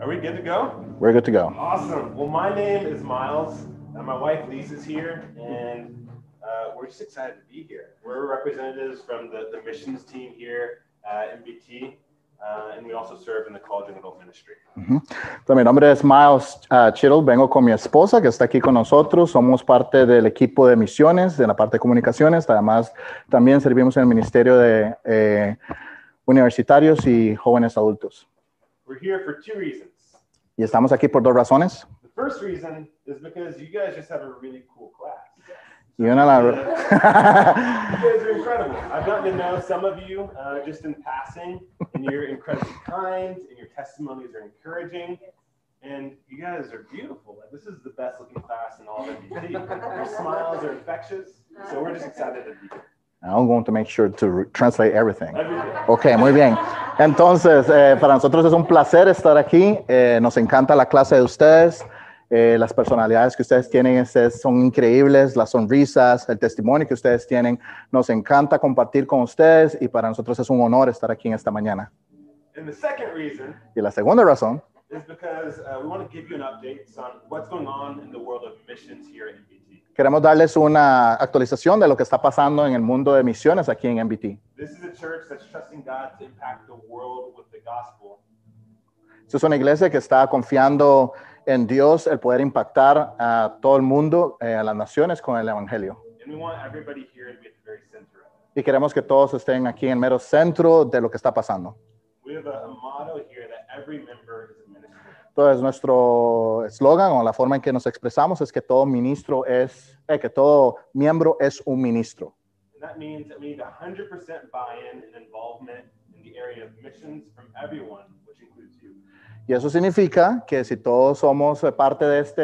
Are we good to go? We're good to go. Awesome. Well, my name is Miles, and my wife Lisa's here, and uh, we're just excited to be here. We're representatives from the, the missions team here at MBT, uh, and we also serve in the College and Adult Ministry. Entonces, mi nombre es Miles ah, Chittle, vengo con mi esposa que está aquí con nosotros, somos parte del equipo de misiones, de la parte de comunicaciones, además también servimos en el Ministerio de eh, Universitarios y Jóvenes Adultos. We're here for two reasons. Y estamos aquí por dos razones. The first reason is because you guys just have a really cool class. Y una la... You guys are incredible. I've gotten to know some of you uh, just in passing, and you're incredibly kind, and your testimonies are encouraging, and you guys are beautiful. Like, this is the best looking class in all of MBT. Your smiles are infectious, so we're just excited to be here. I'm going to make sure to translate everything. Ok, muy bien. Entonces, eh, para nosotros es un placer estar aquí. Eh, nos encanta la clase de ustedes. Eh, las personalidades que ustedes tienen ustedes son increíbles, las sonrisas, el testimonio que ustedes tienen. Nos encanta compartir con ustedes y para nosotros es un honor estar aquí en esta mañana. And the second reason Y la segunda razón is because uh, we want to give you an update on what's going on in the world of missions here at MBT. Queremos darles una actualización de lo que está pasando en el mundo de misiones aquí en MBT. Esta es una iglesia que está confiando en Dios el poder impactar a todo el mundo, eh, a las naciones con el Evangelio. And we want everybody here to be at the very center of it. Y queremos que todos estén aquí en el mero centro de lo que está pasando. We have a, a motto here that every member is. Entonces, nuestro eslogan o la forma en que nos expresamos es que todo ministro es, eh, que todo miembro es un ministro. And that means that we need 100% buy-in and involvement in the area of missions from everyone, which includes you. Y eso significa que si todos somos eh, parte de, este,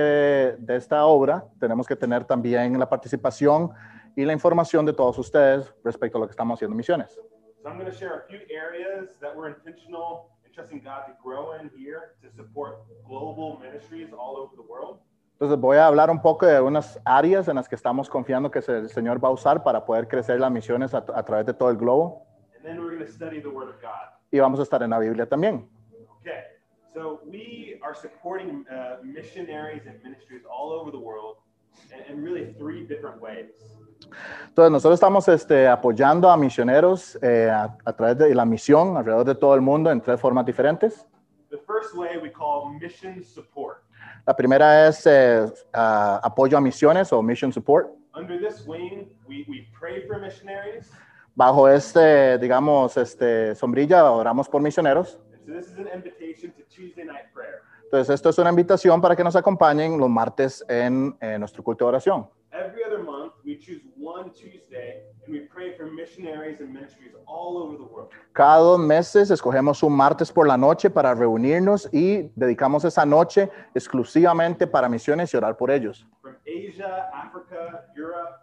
de esta obra, tenemos que tener también la participación y la información de todos ustedes respecto a lo que estamos haciendo en misiones. So I'm going to share a few areas that we're intentional in trusting God to grow in here to support global ministries all over the world. Entonces voy a hablar un poco de algunas áreas en las que estamos confiando que el Señor va a usar para poder crecer las misiones a, a través de todo el globo. And then we're going to study the Word of God. Y vamos a estar en la Biblia también. Okay, so we are supporting uh, missionaries and ministries all over the world in, in really three different ways. Entonces nosotros estamos este, apoyando a misioneros eh, a, a través de la misión alrededor de todo el mundo en tres formas diferentes. The first way we call mission support. La primera es eh, ah, apoyo a misiones o mission support. Under this wing, we, we pray for missionaries. Bajo este, digamos, este, sombrilla oramos por misioneros. So this is an invitation to Tuesday night prayer. Entonces esto es una invitación para que nos acompañen los martes en, en nuestro culto de oración. Every other month, we choose one Tuesday and we pray for missionaries and ministries all over the world. Cada dos meses escogemos un martes por la noche para reunirnos y dedicamos esa noche exclusivamente para misiones y orar por ellos. From Asia, Africa, Europe,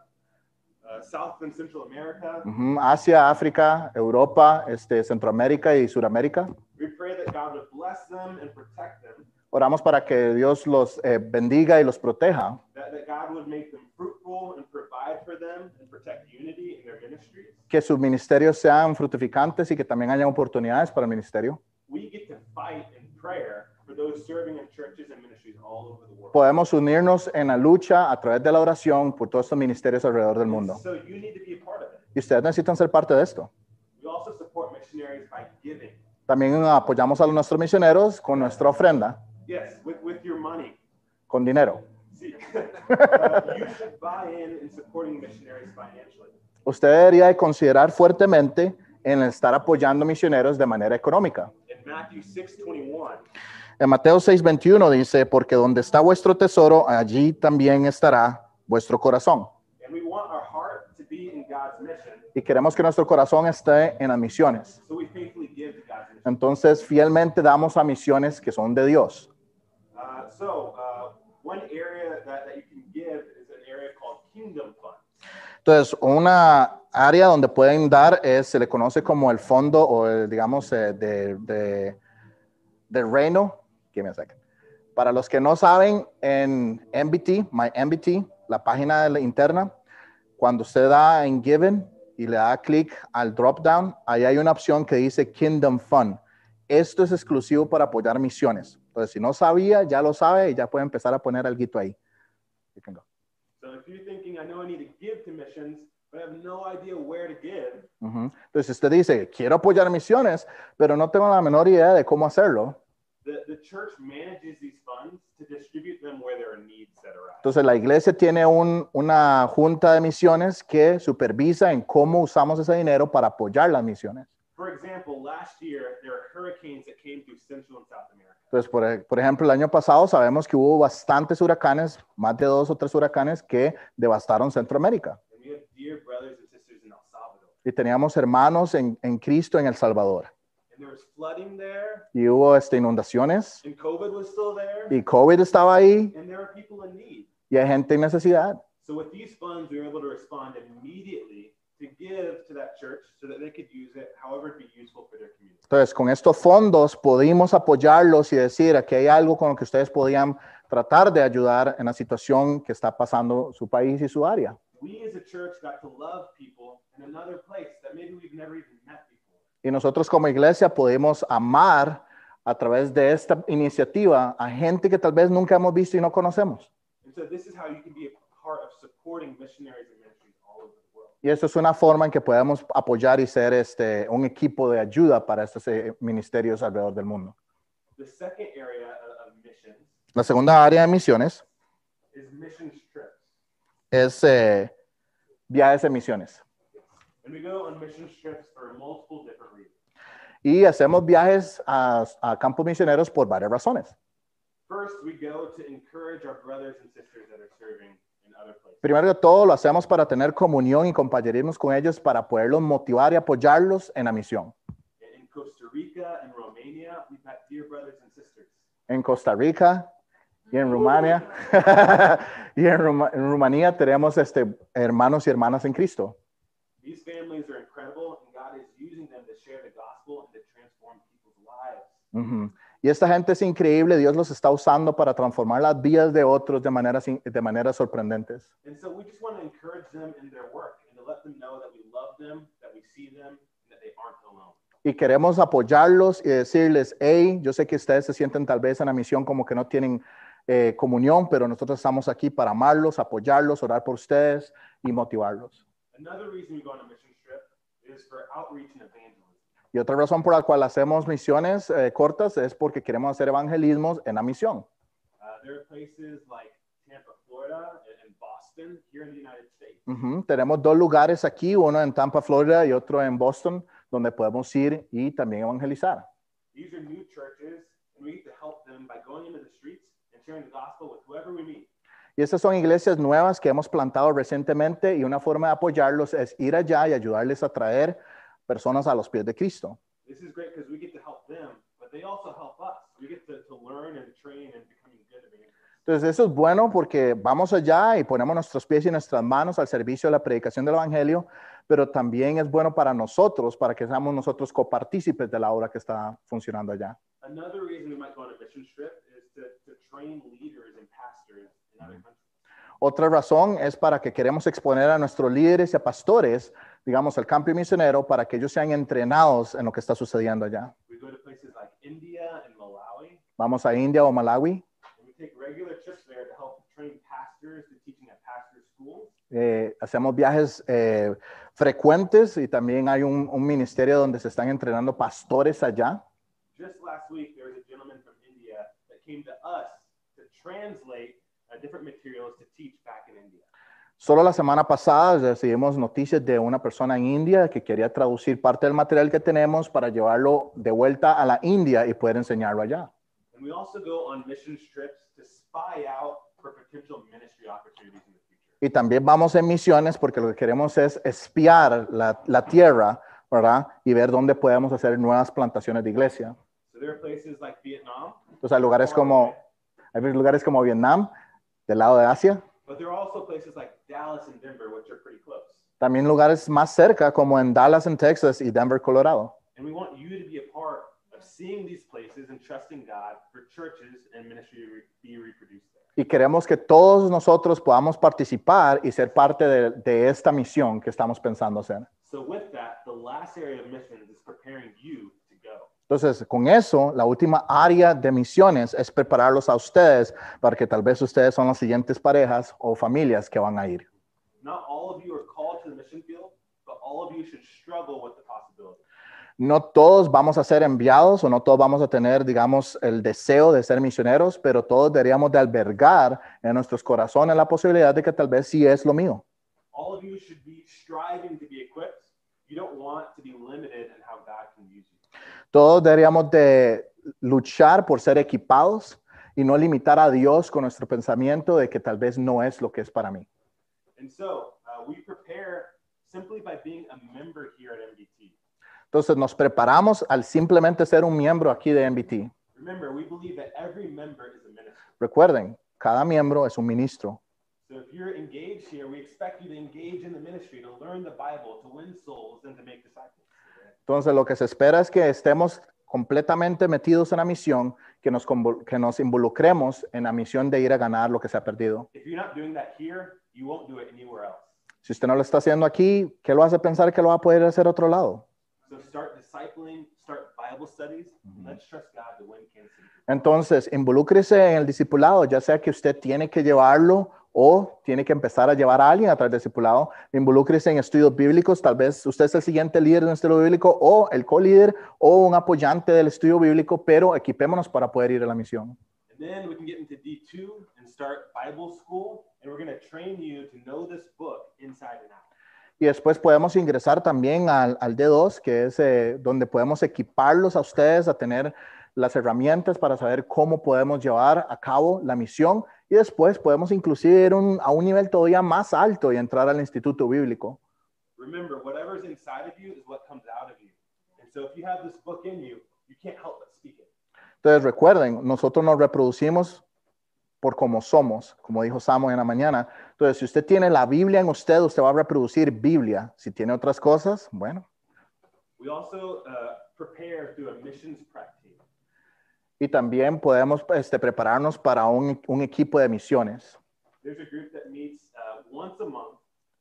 uh, South and Central America, Ujú, Asia, África, Europa, este, Centroamérica y Suramérica. we pray that God would bless them and protect them, Oramos para que Dios los eh, bendiga y los proteja, que sus ministerios sean fructificantes y que también haya oportunidades para el ministerio. We get to fight in prayer for those serving in churches and ministries all over the world. Podemos unirnos en la lucha a través de la oración por todos estos ministerios alrededor del mundo. So you need to be a part of it. Y ustedes necesitan ser parte de esto. We also support missionaries by giving. También apoyamos a nuestros misioneros con nuestra ofrenda, Yes, with, with your money. con dinero. See, uh, you should buy in in supporting missionaries financially. Usted debería de considerar fuertemente en estar apoyando misioneros de manera económica. In Matthew 6:21, En Mateo 6:21 dice, porque donde está vuestro tesoro, allí también estará vuestro corazón. and we want our heart to be in God's mission, Y queremos que nuestro corazón esté en las misiones. so we faithfully give to God's mission. Entonces, fielmente damos a misiones que son de Dios. So uh, one area that, that you can give is an area called Kingdom Fund. Entonces, una área donde pueden dar es, se le conoce como el fondo o el, digamos, eh, de, de- del reino. Give me a second. Para los que no saben, en MBT, My MBT, la página de la interna, cuando usted da en Given y le da clic al drop down, ahí hay una opción que dice Kingdom Fund. esto es exclusivo para apoyar misiones. Entonces, si no sabía, ya lo sabe y ya puede empezar a poner algo ahí. You can go. So if you're thinking, I know I need to give to missions, but I have no idea where to give. Entonces, si usted dice, quiero apoyar misiones, pero no tengo la menor idea de cómo hacerlo, the, the church manages these funds to distribute them where there are needs that arise. entonces la iglesia tiene un- una junta de misiones que supervisa en cómo usamos ese dinero para apoyar las misiones. For example, last year there were hurricanes that came through Central and South America. Entonces, por, por ejemplo, el año pasado sabemos que hubo bastantes huracanes, más de dos o tres huracanes que devastaron Centroamérica. And we have dear brothers and sisters in El Salvador. Y teníamos hermanos en, en Cristo en El Salvador. And there was flooding there, Y hubo este, inundaciones and COVID was still there, y COVID estaba ahí and there were people in need. y hay gente en necesidad. So with these funds, we were able to respond immediately to give to that church so that they could use it however it be useful for their community. Entonces, con estos fondos pudimos apoyarlos y decir, aquí hay algo con lo que ustedes podían tratar de ayudar en la situación que está pasando su país y su área. We as a church got to love people in another place that maybe we've never even met before. Y nosotros como iglesia pudimos amar a través de esta iniciativa a gente que tal vez nunca hemos visto y no conocemos. And so this is how you can be a part of supporting missionaries and ministries all over the world. Y eso es una forma en que podemos apoyar y ser este, un equipo de ayuda para estos eh, ministerios alrededor del mundo. The second area of, of missions La segunda área de misiones is mission trips. es eh, viajes de misiones. And we go on mission trips for multiple different reasons. Y hacemos viajes a, a campos misioneros por varias razones. First, we go to encourage our brothers and sisters that are serving. Primero que todo, lo hacemos para tener comunión y compañerismo con ellos, para poderlos motivar y apoyarlos en la misión. In Costa Rica and Romania, we've got dear brothers and sisters. En Costa Rica y en Rumania. y en, Ruma- en Rumanía tenemos este, hermanos y hermanas en Cristo. These families Y esta gente es increíble, Dios los está usando para transformar las vidas de otros de maneras, de maneras sorprendentes. And so we just want to encourage them in their work and to let them know that we love them, that we see them, and that they aren't alone. Y queremos apoyarlos y decirles, hey, yo sé que ustedes se sienten tal vez en la misión como que no tienen eh, comunión, pero nosotros estamos aquí para amarlos, apoyarlos, orar por ustedes y motivarlos. Another reason we go on a mission trip is for outreach and. Y otra razón por la cual hacemos misiones eh, cortas es porque queremos hacer evangelismos en la misión. Uh, there are places like Tampa, Florida, and, and Boston here in the United States. Ujú. Tenemos dos lugares aquí, uno en Tampa, Florida y otro en Boston, donde podemos ir y también evangelizar. These are new churches, and we get to help them by going into the streets and sharing the gospel with whoever we meet. Y estas son iglesias nuevas que hemos plantado recientemente y una forma de apoyarlos es ir allá y ayudarles a traer personas a los pies de Cristo. This is great because we get to help them, but they also help us. We get to, to learn and train and becoming good evangelists. Entonces eso es bueno porque vamos allá y ponemos nuestros pies y nuestras manos al servicio de la predicación del Evangelio, pero también es bueno para nosotros, para que seamos nosotros copartícipes de la obra que está funcionando allá. Another reason we might go on a mission trip is to, to train leaders and pastors in other countries. Otra razón es para que queremos exponer a nuestros líderes y a pastores, digamos, al campo misionero, para que ellos sean entrenados en lo que está sucediendo allá. We go to places like India and Malawi, Vamos a India o Malawi, eh, hacemos viajes eh, frecuentes y también hay un, un ministerio donde se están entrenando pastores allá. Just last week, there was a gentleman from India that came to us to translate uh, different materials to teach back in India. Solo la semana pasada recibimos noticias de una persona en India que quería traducir parte del material que tenemos para llevarlo de vuelta a la India y poder enseñarlo allá. And we also go on mission trips to spy out for potential ministry opportunities in the future. Y también vamos en misiones porque lo que queremos es espiar la, la tierra, ¿verdad? Y ver dónde podemos hacer nuevas plantaciones de iglesia. So there are places like Vietnam, Entonces hay lugares como, hay lugares como Vietnam, del lado de Asia, but there are also places like Dallas and Denver, which are pretty close. también lugares más cerca como en Dallas, en Texas y Denver, Colorado. And we want you to be a part of seeing these places and trusting God for churches and ministry to re- be reproduced there. Y queremos que todos nosotros podamos participar y ser parte de, de esta misión que estamos pensando hacer. So with that, the last area of missions is preparing you. Entonces, con eso, la última área de misiones es prepararlos a ustedes para que tal vez ustedes son las siguientes parejas o familias que van a ir. No todos vamos a ser enviados o no todos vamos a tener, digamos, el deseo de ser misioneros, pero todos deberíamos de albergar en nuestros corazones la posibilidad de que tal vez sí es lo mío. All of you should be striving to be equipped. You don't want to be limited in how God can use you. Todos deberíamos de luchar por ser equipados y no limitar a Dios con nuestro pensamiento de que tal vez no es lo que es para mí. Uh, we prepare simply by being a member here at MBT. Entonces nos preparamos al simplemente ser un miembro aquí de MBT. Remember, we believe that every member is a minister. Recuerden, cada miembro es un ministro. So if you're engaged here, we expect you to engage in the ministry, to learn the Bible, to win souls, and to make disciples. Entonces lo que se espera es que estemos completamente metidos en la misión, que nos, que nos involucremos en la misión de ir a ganar lo que se ha perdido. Si usted no lo está haciendo aquí, ¿qué lo hace pensar que lo va a poder hacer otro lado? So start discipling, start Bible studies, and let's trust God to win Kansas City. Entonces, involúcrese en el discipulado, ya sea que usted tiene que llevarlo o tiene que empezar a llevar a alguien a través del discipulado. Involúcrese en estudios bíblicos, tal vez usted es el siguiente líder de un estudio bíblico o el co-líder o un apoyante del estudio bíblico, pero equipémonos para poder ir a la misión. Then we can get into D2 and start Bible school, and we're going to train you to know this book inside and out. Y después podemos ingresar también al, al D2, que es eh, donde podemos equiparlos a ustedes a tener las herramientas para saber cómo podemos llevar a cabo la misión. Y después podemos inclusive ir un- a un nivel todavía más alto y entrar al instituto bíblico. Remember, whatever's inside of you is what comes out of you. And so if you have this book in you, you can't help but speak it. Entonces recuerden, nosotros nos reproducimos por como somos, como dijo Samuel en la mañana. Entonces, si usted tiene la Biblia en usted, usted va a reproducir Biblia. Si tiene otras cosas, bueno. We also uh, prepare through a missions team. Y también podemos este, prepararnos para un, un equipo de misiones. There's a group that meets uh, once a month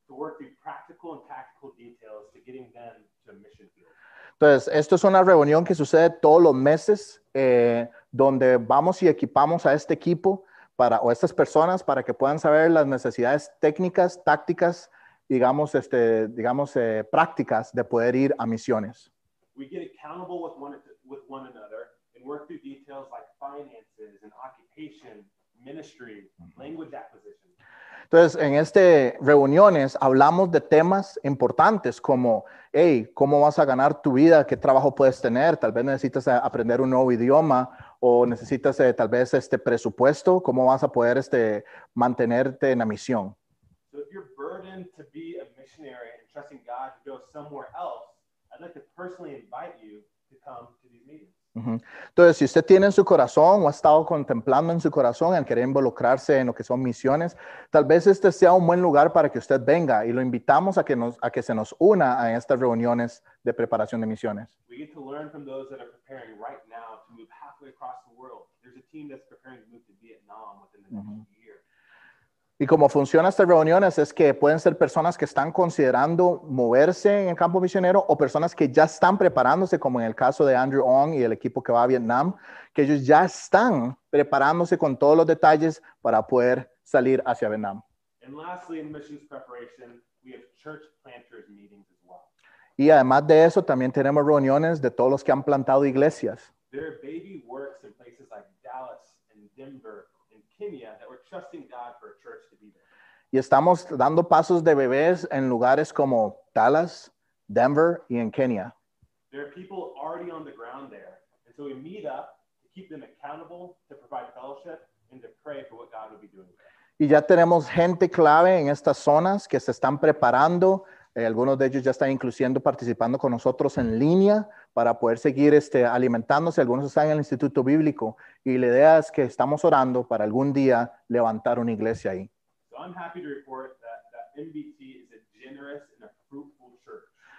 to work through practical and tactical details to getting them to a mission field. Entonces, esto es una reunión que sucede todos los meses, eh, donde vamos y equipamos a este equipo para, o a estas personas para que puedan saber las necesidades técnicas, tácticas, digamos, este, digamos eh, prácticas de poder ir a misiones. We get accountable with one, with one another and work through details like finances and occupation, ministry, language acquisition. Entonces, en este reuniones hablamos de temas importantes como, hey, ¿cómo vas a ganar tu vida? ¿Qué trabajo puedes tener? Tal vez necesitas eh, aprender un nuevo idioma o necesitas eh, tal vez este presupuesto. ¿Cómo vas a poder este, mantenerte en la misión? So if you're burdened to be a missionary and trusting God to go somewhere else, I'd like to personally invite you to come to these meetings. Entonces, si usted tiene en su corazón o ha estado contemplando en su corazón el querer involucrarse en lo que son misiones, tal vez este sea un buen lugar para que usted venga y lo invitamos a que, nos, a que se nos una a estas reuniones de preparación de misiones. We get Y cómo funcionan estas reuniones es que pueden ser personas que están considerando moverse en el campo misionero o personas que ya están preparándose, como en el caso de Andrew Ong y el equipo que va a Vietnam, que ellos ya están preparándose con todos los detalles para poder salir hacia Vietnam. And lastly, in missions preparation, we have church planters meetings as well. Y además de eso, también tenemos reuniones de todos los que han plantado iglesias. There are baby works in places like Dallas and Denver Y estamos dando pasos de bebés en lugares como Dallas, Denver y en Kenia. There are people already on the ground there. And so we meet up to keep them accountable, to provide fellowship, and to pray for what God will be doing there. Y ya tenemos gente clave en estas zonas que se están preparando. Eh, algunos de ellos ya están incluyendo participando con nosotros en línea para poder seguir este, alimentándose. Algunos están en el Instituto Bíblico y la idea es que estamos orando para algún día levantar una iglesia ahí.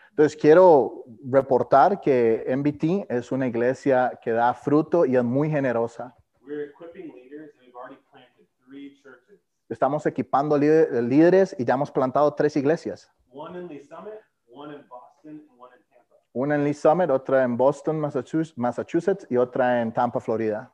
Entonces quiero reportar que MBT es una iglesia que da fruto y es muy generosa. We're equipping leaders, and we've already planted three churches Estamos equipando líder- líderes y ya hemos plantado tres iglesias. one in Lee Summit, one in Boston, and one in Tampa. Una en Lee Summit, otra en Boston, Massachusetts, Massachusetts y otra en Tampa, Florida.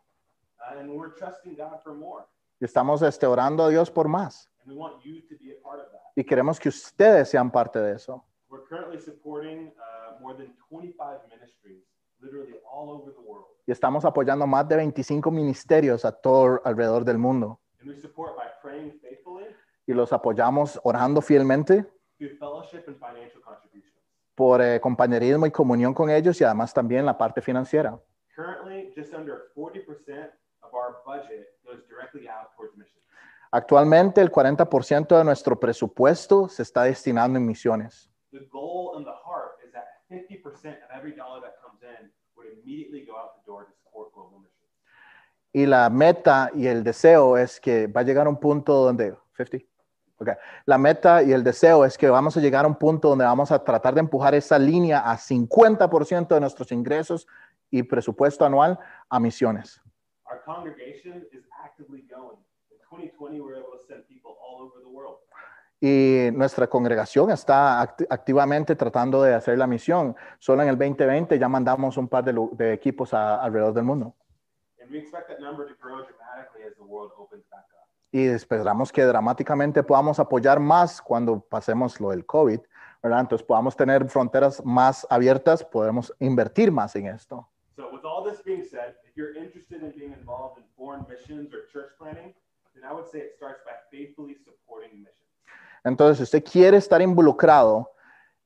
Uh, and we're trusting God for more. Y estamos este, orando a Dios por más. And we want you to be a part of that. Y queremos que ustedes sean parte de eso. We're currently supporting uh, more than 25 ministries, literally all over the world. Y estamos apoyando más de 25 ministerios a todo alrededor del mundo. And we support by praying faithfully Y los apoyamos orando fielmente through fellowship and financial contributions. Por eh, compañerismo y comunión con ellos y además también la parte financiera. Currently, just under 40% of our budget goes directly out towards missions. Actualmente el 40% de nuestro presupuesto se está destinando en misiones. The goal and the heart is that 50% of every dollar that comes in would immediately go out the door to support global missions. Y la meta y el deseo es que va a llegar a un punto donde 50. Okay. La meta y el deseo es que vamos a llegar a un punto donde vamos a tratar de empujar esa línea a 50% de nuestros ingresos y presupuesto anual a misiones. Our congregation is actively going. In 2020, we were able to send people all over the world. Y nuestra congregación está act- activamente tratando de hacer la misión. Solo en el 2020 ya mandamos un par de, de equipos a- alrededor del mundo. And we expect that number to grow dramatically as the world opens. Y esperamos que dramáticamente podamos apoyar más cuando pasemos lo del COVID, ¿verdad? Entonces podamos tener fronteras más abiertas, podemos invertir más en esto. So, with all this being said, if you're interested in being involved in foreign missions or church planning, then I would say it starts by faithfully supporting missions. Entonces, si usted quiere estar involucrado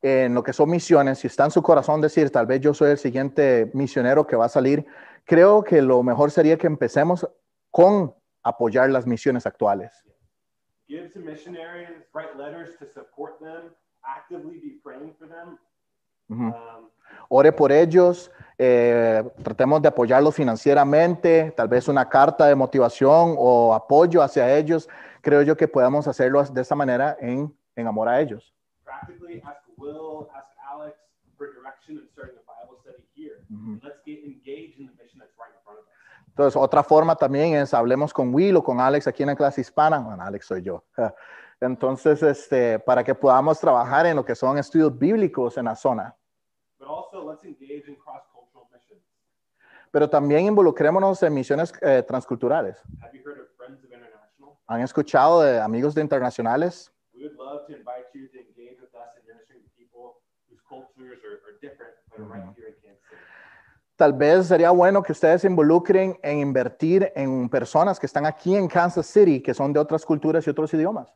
en lo que son misiones, si está en su corazón decir, tal vez yo soy el siguiente misionero que va a salir, creo que lo mejor sería que empecemos con apoyar las misiones actuales. Give to missionaries, write letters to support them, actively be praying for them. Um, Ore por ellos, eh, tratemos de apoyarlos financieramente, tal vez una carta de motivación o apoyo hacia ellos. Creo yo que podemos hacerlo de esta manera en, en amor a ellos. practically ask Will, ask Alex for direction in starting a Bible study here. Ujú. Let's get engaged in the mission that's right in front of us. Entonces, otra forma también es hablemos con Will o con Alex aquí en la clase hispana. Bueno, Alex soy yo. Entonces, este, para que podamos trabajar en lo que son estudios bíblicos en la zona. But also, let's engage in cross-cultural missions. Pero también involucrémonos en misiones eh, transculturales. ¿Han escuchado de amigos de internacionales? Tal vez sería bueno que ustedes se involucren en invertir en personas que están aquí en Kansas City, que son de otras culturas y otros idiomas.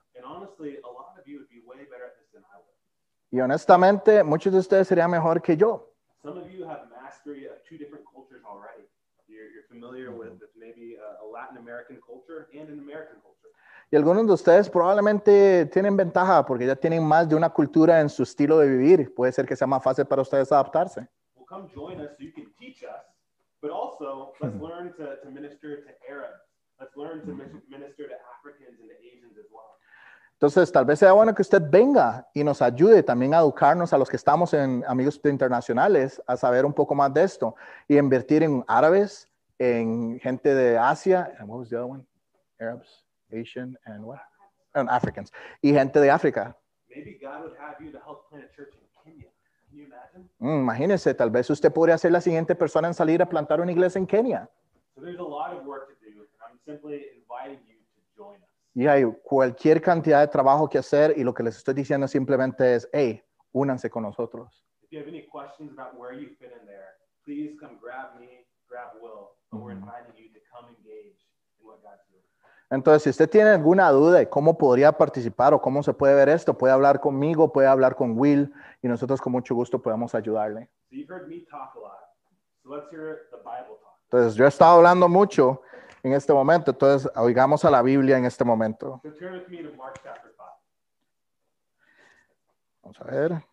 Y honestamente, muchos de ustedes serían mejor que yo. Some of you have mastery of two different cultures already. You're, you're familiar with, with maybe a, a Latin American culture and an American culture. Y algunos de ustedes probablemente tienen ventaja porque ya tienen más de una cultura en su estilo de vivir. Puede ser que sea más fácil para ustedes adaptarse. Well, come join us so you can teach us, but also let's learn to, to minister to Arabs. Let's learn to minister to Africans and to Asians as well. Entonces, tal vez sea bueno que usted venga y nos ayude también a educarnos a los que estamos en Amigos Internacionales a saber un poco más de esto y invertir en árabes, en gente de Asia, and what was the other one? Arabs, Asian, and what? And Africans. Y gente de África. Maybe God would have you to help plant a church in Kenya. Can you imagine? Mm, imagínese, tal vez usted podría ser la siguiente persona en salir a plantar una iglesia en Kenia. Y hay cualquier cantidad de trabajo que hacer y lo que les estoy diciendo simplemente es, hey, únanse con nosotros. Entonces, si usted tiene alguna duda de cómo podría participar o cómo se puede ver esto, puede hablar conmigo, puede hablar con Will y nosotros con mucho gusto podemos ayudarle. Entonces, yo he estado hablando mucho en este momento, entonces oigamos a la Biblia en este momento. So turn with me to Mark chapter 5. Vamos a ver.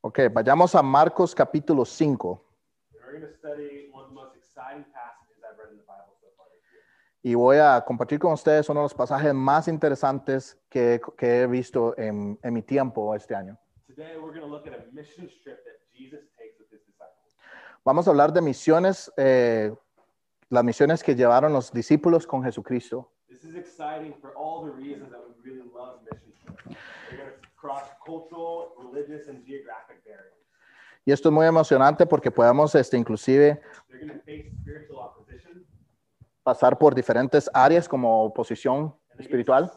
Ok, vayamos a Marcos capítulo 5 And we're going to study one of the most exciting passages I've read in the Bible so far this year. Y voy a compartir con ustedes uno de los pasajes más interesantes que, que he visto en, en mi tiempo este año. Today we're going to look at a mission trip that Jesus takes with his disciples. Vamos a hablar de misiones, eh, las misiones que llevaron los discípulos con Jesucristo. This is exciting for all the reasons that we really love mission trips. They're going to cross cultural, religious, and geographic barriers. Y esto es muy emocionante porque podemos este, inclusive They're going to face spiritual opposition, pasar por diferentes áreas como oposición espiritual.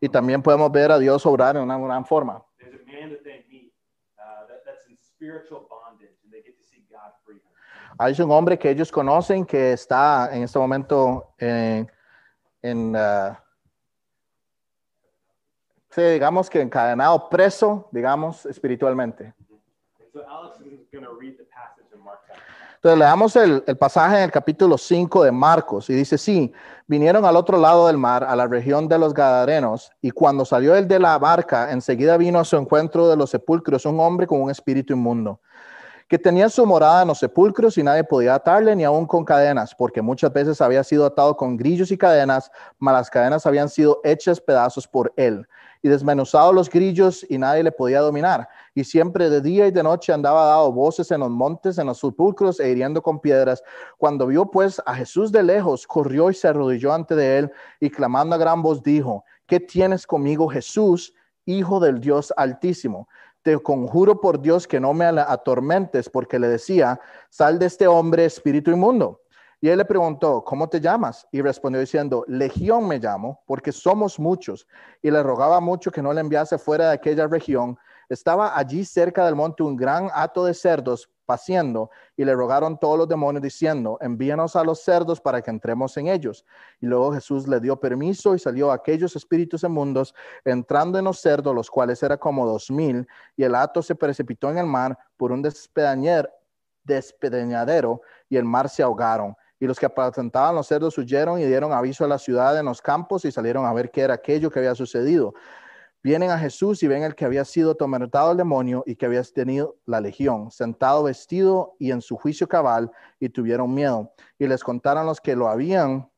Y también podemos ver a Dios obrar en una gran forma. Uh. Hay un hombre que ellos conocen que está en este momento en, en, ah, sí, digamos que encadenado, preso, digamos, espiritualmente. So Alex is read the passage in Mark chapter. Entonces leamos el, el pasaje en el capítulo 5 de Marcos y dice, sí, vinieron al otro lado del mar, a la región de los Gadarenos, y cuando salió él de la barca, enseguida vino a su encuentro de los sepulcros un hombre con un espíritu inmundo, que tenía su morada en los sepulcros y nadie podía atarle ni aun con cadenas, porque muchas veces había sido atado con grillos y cadenas, mas las cadenas habían sido hechas pedazos por él, y desmenuzado los grillos y nadie le podía dominar. Y siempre de día y de noche andaba dado voces en los montes, en los sepulcros e hiriendo con piedras. Cuando vio pues a Jesús de lejos, corrió y se arrodilló ante de él y clamando a gran voz dijo, ¿qué tienes conmigo Jesús, Hijo del Dios Altísimo? Te conjuro por Dios que no me atormentes, porque le decía, sal de este hombre espíritu inmundo. Y él le preguntó, ¿cómo te llamas? Y respondió diciendo, Legión me llamo, porque somos muchos. Y le rogaba mucho que no le enviase fuera de aquella región. Estaba allí cerca del monte un gran hato de cerdos paciendo, y le rogaron todos los demonios diciendo, envíanos a los cerdos para que entremos en ellos. Y luego Jesús le dio permiso y salió a aquellos espíritus inmundos, entrando en los cerdos, los cuales era como dos mil, y el hato se precipitó en el mar por un despedañer, despedañadero, y el mar se ahogaron. Y los que apacentaban los cerdos huyeron y dieron aviso a la ciudad en los campos y salieron a ver qué era aquello que había sucedido. Vienen a Jesús y ven el que había sido atormentado el demonio y que había tenido la legión, sentado vestido y en su juicio cabal, y tuvieron miedo. Y les contaron los que lo habían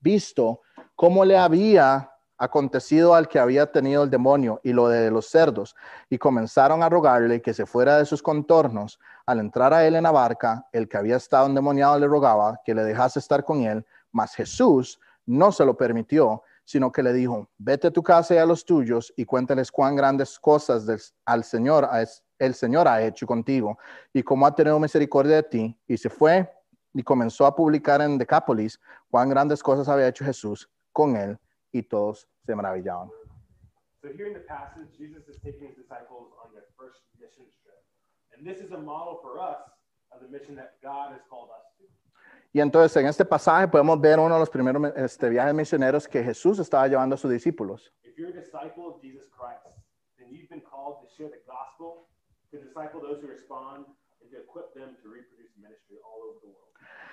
visto, cómo le había acontecido al que había tenido el demonio y lo de los cerdos, y comenzaron a rogarle que se fuera de sus contornos. Al entrar a él en la barca, el que había estado endemoniado le rogaba que le dejase estar con él, mas Jesús no se lo permitió, sino que le dijo, vete a tu casa y a los tuyos y cuéntales cuán grandes cosas del- al Señor el Señor ha hecho contigo y cómo ha tenido misericordia de ti. Y se fue y comenzó a publicar en Decápolis cuán grandes cosas había hecho Jesús con él y todos se maravillaban. So here in the passage, Jesus is taking his disciples on their first mission trip. And this is a model for us of the mission that God has called us to. Y entonces en este pasaje podemos ver uno de los primeros este, viajes misioneros que Jesús estaba llevando a sus discípulos. If you're a disciple of Jesus Christ, then you've been called to share the gospel, to disciple those who respond,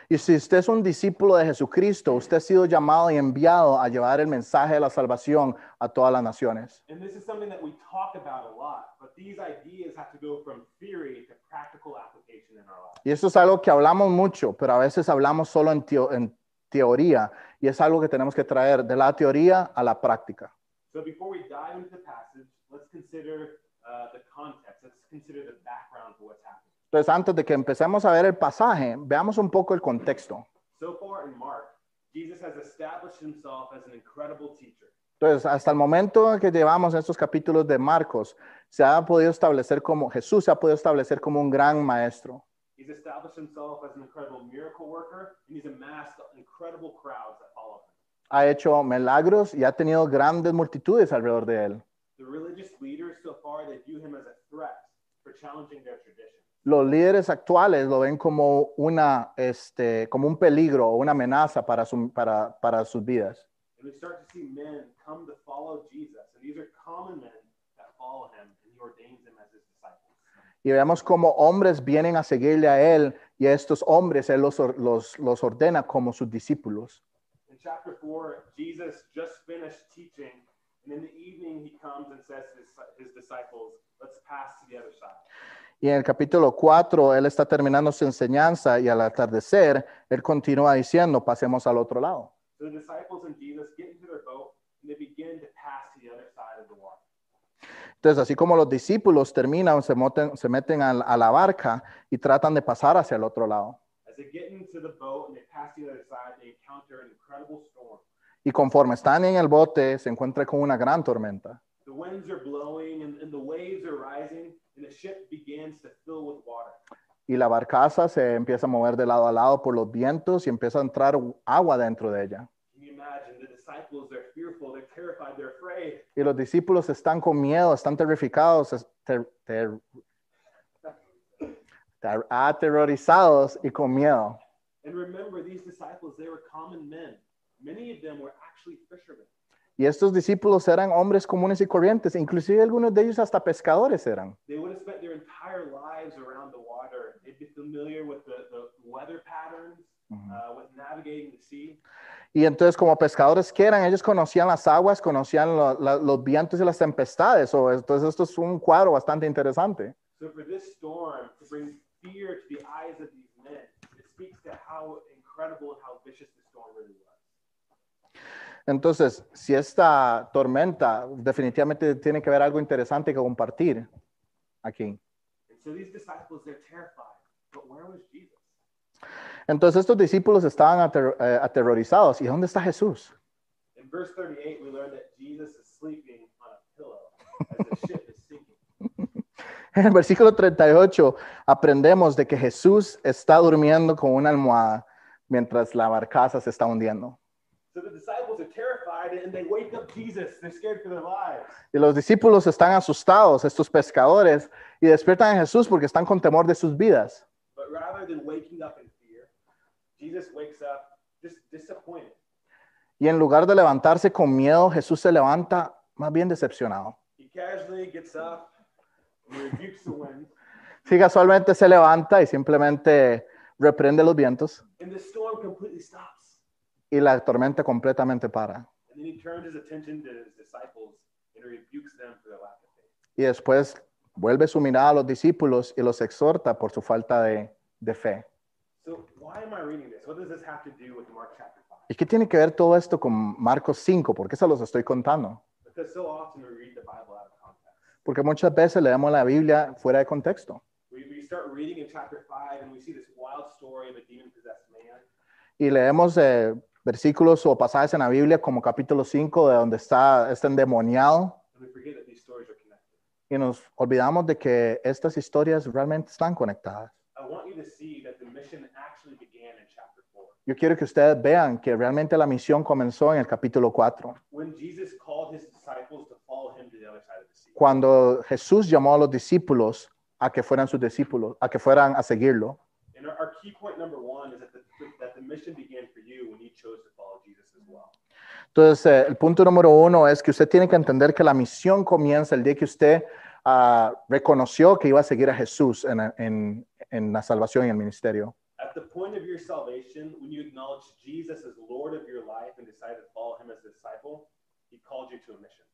Y si usted es un discípulo de Jesucristo, usted ha sido llamado y enviado a llevar el mensaje de la salvación a todas las naciones. And this is something that we talk about a lot, but these ideas have to go from theory to practical application in our lives. Y esto es algo que hablamos mucho, pero a veces hablamos solo en, teo- en teoría. Y es algo que tenemos que traer de la teoría a la práctica. So before we dive into the passage, let's consider uh, the context. Let's consider the background to what's happening. Entonces, antes de que empecemos a ver el pasaje, veamos un poco el contexto. So far in Mark, Jesus has established himself as an incredible teacher. Entonces, hasta el momento en que llevamos estos capítulos de Marcos, se ha podido establecer como, Jesús se ha podido establecer como un gran maestro. He's established himself as an incredible miracle worker, and he's amassed incredible crowds that follow him. Ha hecho milagros y ha tenido grandes multitudes alrededor de él. The religious leaders so far, they view him as a threat for challenging their tradition. Los líderes actuales lo ven como, una, este, como un peligro o una amenaza para, su- para, para sus vidas. And we start to see men come to follow Jesus, and these are common men that follow him, and he ordains them as his disciples. Y vemos como hombres vienen a seguirle a él y a estos hombres él los, los, los ordena como sus discípulos. In chapter 4, Jesus just finished teaching, and in the evening he comes and says to his, his disciples, Let's pass to the other side. Y en el capítulo 4 él está terminando su enseñanza y al atardecer él continúa diciendo, pasemos al otro lado. Entonces, así como los discípulos terminan, se, moten- se meten a, la- a la barca y tratan de pasar hacia el otro lado. As they get into the boat and they pass to the other side, they encounter an incredible storm. Y conforme están en el bote, se encuentran con una gran tormenta. The winds are blowing and, and the waves are rising, and the ship begins to fill with water. y la barcaza se empieza a mover de lado a lado por los vientos y empieza a entrar agua dentro de ella. Can you imagine? The disciples, they're fearful, they're terrified, they're afraid. Y los discípulos están con miedo, están terrificados, ter- ter- ter- aterrorizados y con miedo. And remember, these disciples, they were common men. Many of them were actually fishermen. Y estos discípulos eran hombres comunes y corrientes, inclusive algunos de ellos hasta pescadores eran. They would have spent their entire lives around the water. They'd be familiar with the, the weather patterns, uh, with navigating the sea. Y entonces como pescadores que eran, ellos conocían las aguas, conocían lo- la- los vientos y las tempestades. O entonces esto es un cuadro bastante interesante. So for this storm to bring fear to the eyes of these men, it speaks to how incredible and how vicious the. Entonces, si esta tormenta definitivamente tiene que ver algo interesante que compartir aquí. Entonces estos discípulos estaban ater- eh, aterrorizados. ¿Y dónde está Jesús? In verse 38, we learn that Jesus is sleeping on a pillow as the ship is sinking. En el versículo 38 aprendemos de que Jesús está durmiendo con una almohada mientras la barcaza se está hundiendo. So the Y los discípulos están asustados, estos pescadores, y despiertan a Jesús porque están con temor de sus vidas. But rather than waking up in fear, Jesus wakes up just disappointed. Y en lugar de levantarse con miedo, Jesús se levanta más bien decepcionado. He casually gets up and he rebukes the wind, Sí, casualmente se levanta y simplemente reprende los vientos and the storm completely stops. Y la tormenta completamente para. Y después vuelve su mirada a los discípulos y los exhorta por su falta de, de fe. So why am I reading this? What does this have to do with Mark chapter 5? ¿Y qué tiene que ver todo esto con Marcos 5? ¿Por qué se los estoy contando? Porque muchas veces leemos la Biblia fuera de contexto. We, we start reading in chapter 5 and we see this wild story of a demon possessed man. Y leemos eh, versículos o pasajes en la Biblia como capítulo 5 de donde está este endemoniado y nos olvidamos de que estas historias realmente están conectadas. I want you to see that the mission actually began in chapter 4. Yo quiero que ustedes vean que realmente la misión comenzó en el capítulo 4, When Jesus called his disciples to follow him to the other side of the sea. cuando Jesús llamó a los discípulos a que fueran sus discípulos, a que fueran a seguirlo. Entonces, eh, el punto número uno es que usted tiene que entender que la misión comienza el día que usted ah, reconoció que iba a seguir a Jesús en, en- en la salvación y el ministerio. At the point of your salvation, when you acknowledge Jesus as Lord of your life and decided to follow him as a disciple, he called you to a mission.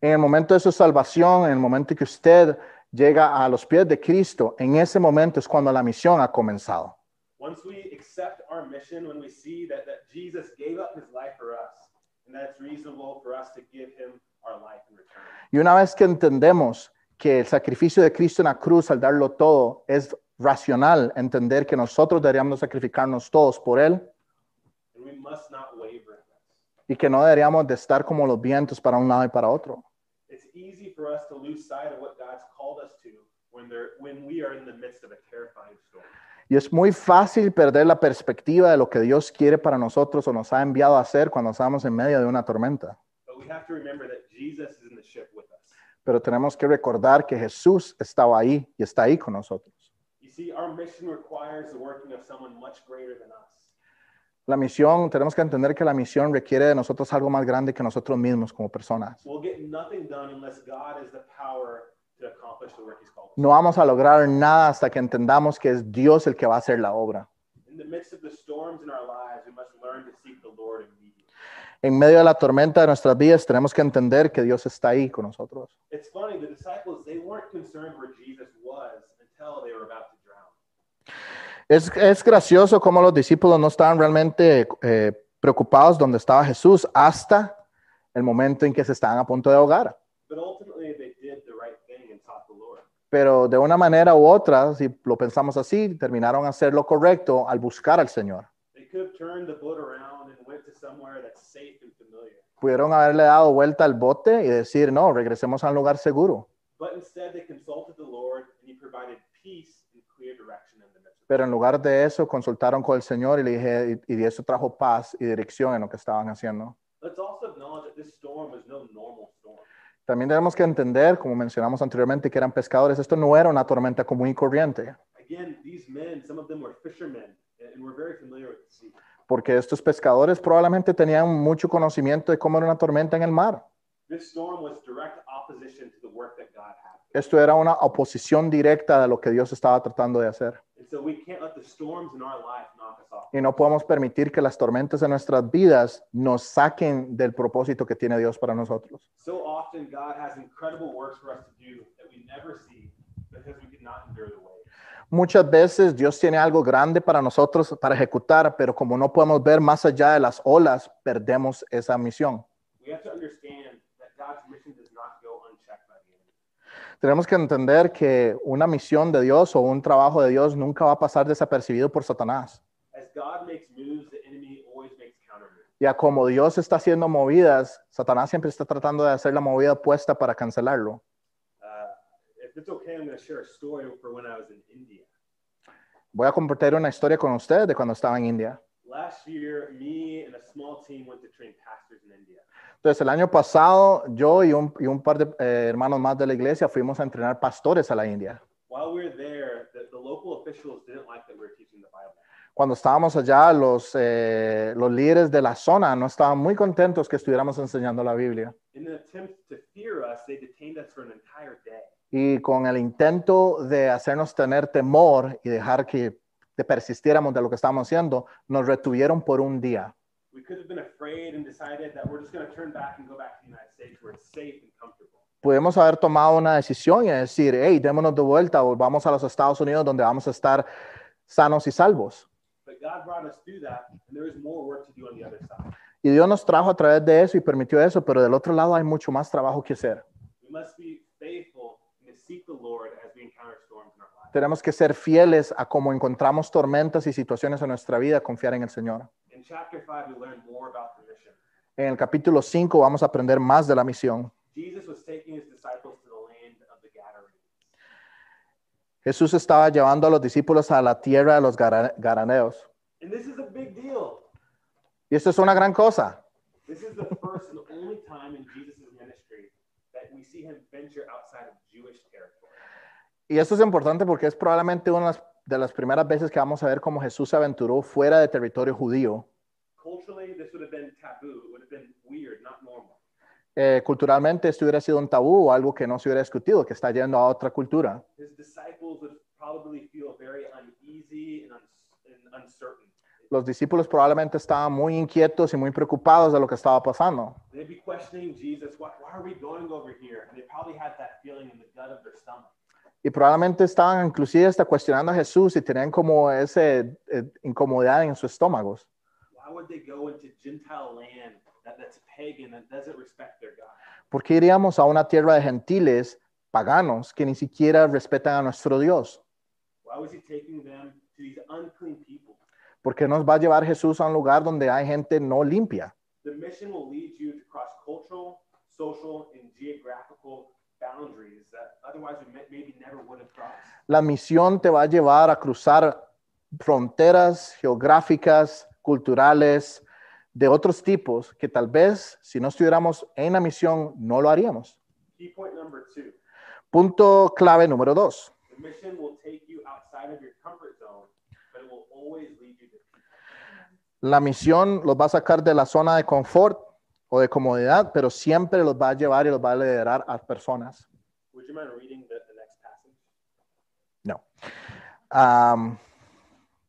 En el momento de su salvación, en el momento que usted llega a los pies de Cristo, en ese momento es cuando la misión ha comenzado. Once we accept our mission, when we see that, that Jesus gave up his life for us, and that it's reasonable for us to give him our life in return. Y una vez que entendemos que el sacrificio de Cristo en la cruz al darlo todo es racional, entender que nosotros deberíamos sacrificarnos todos por Él And we must not waver in this. y que no deberíamos de estar como los vientos para un lado y para otro. It's easy for us to lose sight of what God's called us to when, there, when we are in the midst of a terrifying storm. Y es muy fácil perder la perspectiva de lo que Dios quiere para nosotros o nos ha enviado a hacer cuando estamos en medio de una tormenta. But we have to remember that Jesus is in the ship with us. Pero tenemos que recordar que Jesús estaba ahí y está ahí con nosotros. You see, our mission requires the working of someone much greater than us. La misión, tenemos que entender que la misión requiere de nosotros algo más grande que nosotros mismos como personas. We'll No vamos a lograr nada hasta que entendamos que es Dios el que va a hacer la obra. En medio de la tormenta de nuestras vidas tenemos que entender que Dios está ahí con nosotros. It's funny, the disciples, they weren't concerned where Jesus was until they were about to drown. Es, es gracioso cómo los discípulos no estaban realmente eh, preocupados donde estaba Jesús hasta el momento en que se estaban a punto de ahogar. But ultimately, they did the right thing and sought the Lord. Pero de una manera u otra, si lo pensamos así, terminaron a hacer lo correcto al buscar al Señor. Pudieron haberle dado vuelta al bote y decir, no, regresemos a un lugar seguro. But instead, they consulted the Lord, and He provided peace and clear direction in the midst of Pero en lugar de eso, consultaron con el Señor y le dije, y, y eso trajo paz y dirección en lo que estaban haciendo. Let's also acknowledge that this storm was no normal. También tenemos que entender, como mencionamos anteriormente, que eran pescadores. Esto no era una tormenta común y corriente, Again, these men, some of them were fishermen, and and were very familiar with the sea. porque estos pescadores probablemente tenían mucho conocimiento de cómo era una tormenta en el mar. This storm was direct opposition to the work that God had. Esto era una oposición directa de lo que Dios estaba tratando de hacer. Y no podemos permitir que las tormentas de nuestras vidas nos saquen del propósito que tiene Dios para nosotros. So often, God has incredible works for us to do that we never see because we could not endure the waves. Muchas veces Dios tiene algo grande para nosotros para ejecutar, pero como no podemos ver más allá de las olas, perdemos esa misión. Tenemos que entender que una misión de Dios o un trabajo de Dios nunca va a pasar desapercibido por Satanás. Ya como Dios está haciendo movidas, Satanás siempre está tratando de hacer la movida opuesta para cancelarlo. Uh, if it's okay, I'm going to share a story for when I was in India. Voy a compartir una historia con ustedes de cuando estaba en India. Last year, me and a small team went to train pastors in India. Entonces, el año pasado, yo y un, y un par de eh, hermanos más de la iglesia fuimos a entrenar pastores a la India. While we were there, the, the local officials didn't like that we were teaching. Cuando estábamos allá, los, eh, los líderes de la zona no estaban muy contentos que estuviéramos enseñando la Biblia. Y con el intento de hacernos tener temor y dejar que de persistiéramos de lo que estábamos haciendo, nos retuvieron por un día. Pudimos haber tomado una decisión y decir, hey, démonos de vuelta, volvamos a los Estados Unidos donde vamos a estar sanos y salvos. Y Dios nos trajo a través de eso y permitió eso, pero del otro lado hay mucho más trabajo que hacer. We must be faithful and to seek the Lord as we encounter storms in our lives. Tenemos que ser fieles a cómo encontramos tormentas y situaciones en nuestra vida, confiar en el Señor. In chapter 5, we learn more about the mission. En el capítulo 5 vamos a aprender más de la misión. Jesus was taking his disciples to the land of the Gadarenes. Jesús estaba llevando a los discípulos a la tierra de los gara- garaneos. And this is a big deal. Y esto es una gran cosa. This is the first and only time in Jesus' ministry that we see him venture outside of Jewish territory. Y esto es importante porque es probablemente una de las- de las primeras veces que vamos a ver cómo Jesús se aventuró fuera de territorio judío. Culturally, this would have been taboo. It would have been weird, not normal. Eh, culturalmente esto hubiera sido un tabú o algo que no se hubiera discutido, que está yendo a otra cultura. His disciples would probably feel very uneasy and, uns- and uncertain. Los discípulos probablemente estaban muy inquietos y muy preocupados de lo que estaba pasando. They'd be questioning Jesus, why, why are we going over here? And they probably had that feeling in the gut of their stomach. Y probablemente estaban inclusive hasta cuestionando a Jesús y tenían como esa incomodidad en sus estómagos. Why would ¿Por qué iríamos a una tierra de gentiles paganos que ni siquiera respetan a nuestro Dios? ¿Por qué nos va a llevar Jesús a un lugar donde hay gente no limpia? La misión te va a llevar a cruzar fronteras geográficas, culturales, de otros tipos que tal vez si no estuviéramos en la misión no lo haríamos. Key point number two Punto clave número dos. La misión los va a sacar de la zona de confort o de comodidad, pero siempre los va a llevar y los va a liderar a personas. Would you mind reading the, the next passage? No. Um,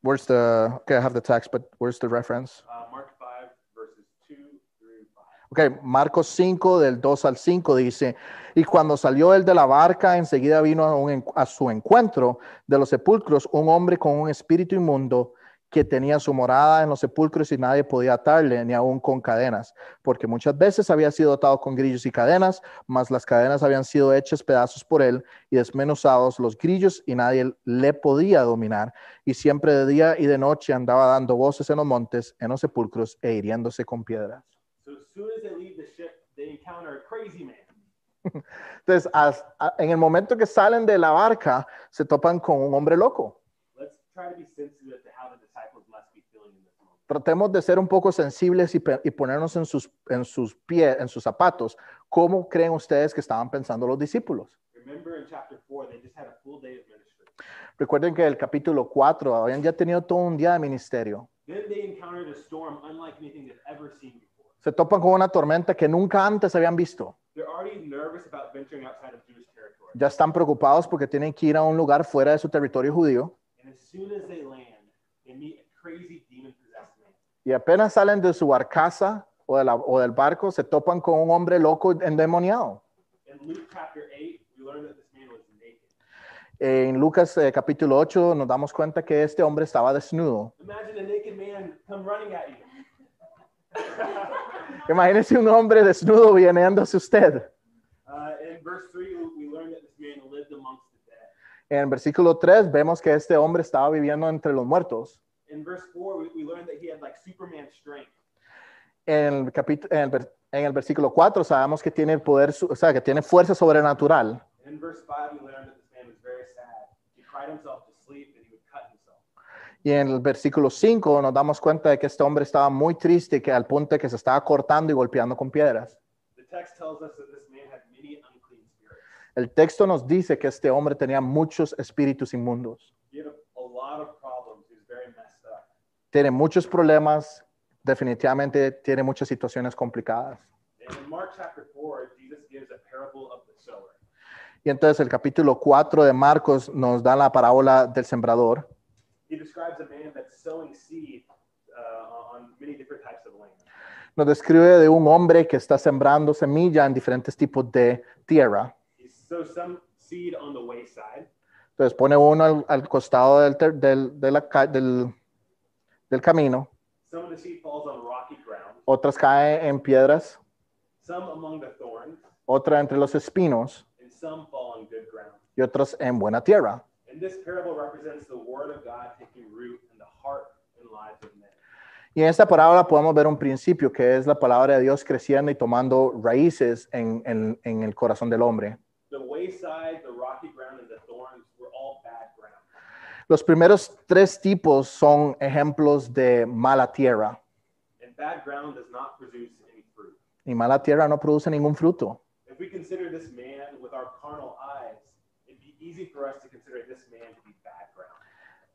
where's the, okay, I have the text, but where's the reference? Uh, Mark 5, verses 2 through 5. Ok, Marcos 5, del 2 al 5 dice, y cuando salió él de la barca, enseguida vino a, a su encuentro de los sepulcros un hombre con un espíritu inmundo que tenía su morada en los sepulcros y nadie podía atarle, ni aun con cadenas, porque muchas veces había sido atado con grillos y cadenas, mas las cadenas habían sido hechas pedazos por él y desmenuzados los grillos y nadie le podía dominar. Y siempre de día y de noche andaba dando voces en los montes, en los sepulcros e hiriéndose con piedras. Entonces, en el momento que salen de la barca, se topan con un hombre loco. Let's try to be sensitive to how the disciples must be feeling in this moment. Tratemos de ser un poco sensibles y, y ponernos en sus, en sus pies, en sus zapatos. ¿Cómo creen ustedes que estaban pensando los discípulos? Remember in chapter 4, they just had a full day of ministry. Recuerden que el capítulo 4 habían ya tenido todo un día de ministerio. Then they encountered a storm unlike anything they've ever seen before. Se topan con una tormenta que nunca antes habían visto. They're already nervous about venturing outside of Jewish territory. Ya están preocupados porque tienen que ir a un lugar fuera de su territorio judío. And as soon as they land, they meet a crazy demon possessed man. Y apenas salen de su barcaza o, de la- o del barco, se topan con un hombre loco endemoniado. In Luke chapter 8, we learn that this man was naked. En Lucas eh, capítulo 8 nos damos cuenta que este hombre estaba desnudo. Imagine a naked man come running at you. Imagínese un hombre desnudo hacia usted. In verse 3, we we learn that this man lived amongst the dead. En versículo 3 vemos que este hombre estaba viviendo entre los muertos. In verse 4, we, we learn that he had like Superman strength. En el, en el, ver- en el versículo 4 sabemos que tiene poder, o sea, que tiene fuerza sobrenatural. In verse 5, we learn that this man was very sad. He cried himself to sleep and he would cut himself. Y en el versículo 5 nos damos cuenta de que este hombre estaba muy triste, que al punto de que se estaba cortando y golpeando con piedras. The text tells us that this man had many unclean spirits. El texto nos dice que este hombre tenía muchos espíritus inmundos. Tiene muchos problemas, definitivamente tiene muchas situaciones complicadas. And in Mark chapter 4, Jesus gives a parable of the sower. Y entonces el capítulo 4 de Marcos nos da la parábola del sembrador. He describes a man that's sowing seed uh, on many different types of land. Nos describe de un hombre que está sembrando semilla en diferentes tipos de tierra. He sows some seed on the wayside, Entonces pone uno al, al costado del, ter- del- de la ca- del, del camino, some of the seed falls on rocky ground, otras caen en piedras, some among the thorns, otra entre los espinos and some fall on good ground. y otras en buena tierra. And this parable represents the word of God taking root in the heart and lives of men. Y en esta parábola podemos ver un principio que es la palabra de Dios creciendo y tomando raíces en, en- en el corazón del hombre. The wayside, the rocky ground, and the thorns were all bad ground. Los primeros tres tipos son ejemplos de mala tierra. And bad ground does not produce any fruit. Y mala tierra no produce ningún fruto. If we consider this man with our carnal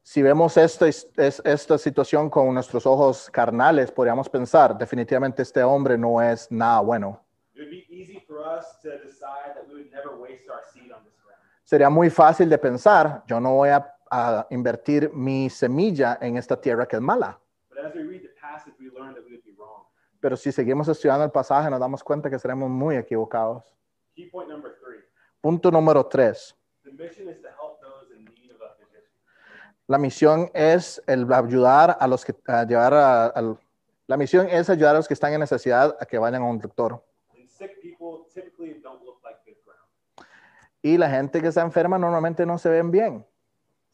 Si vemos esta, es- es- esta situación con nuestros ojos carnales, podríamos pensar, definitivamente este hombre no es nada bueno. It would be easy for us to decide that we would never waste our seed on this ground. Sería muy fácil de pensar, yo no voy a, a invertir mi semilla en esta tierra que es mala. But as we read the passage, we learn that we would be wrong. Pero si seguimos estudiando el pasaje, nos damos cuenta que seremos muy equivocados. Key point number three Punto número tres. La misión es el ayudar a los que a llevar a, la misión es ayudar a los que están en necesidad a que vayan a un doctor. Y la gente que está enferma normalmente no se ven bien.